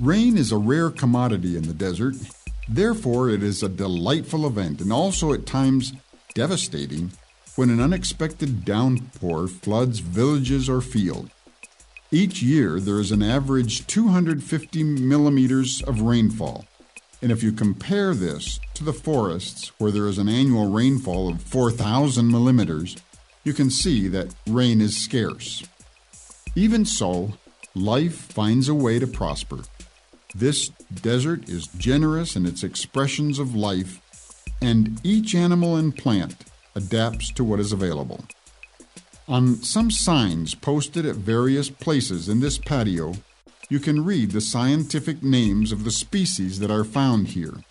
Rain is a rare commodity in the desert. Therefore, it is a delightful event and also at times devastating when an unexpected downpour floods villages or fields. Each year, there is an average 250 millimeters of rainfall. And if you compare this to the forests, where there is an annual rainfall of 4,000 millimeters, you can see that rain is scarce. Even so, life finds a way to prosper. This desert is generous in its expressions of life, and each animal and plant adapts to what is available. On some signs posted at various places in this patio, you can read the scientific names of the species that are found here.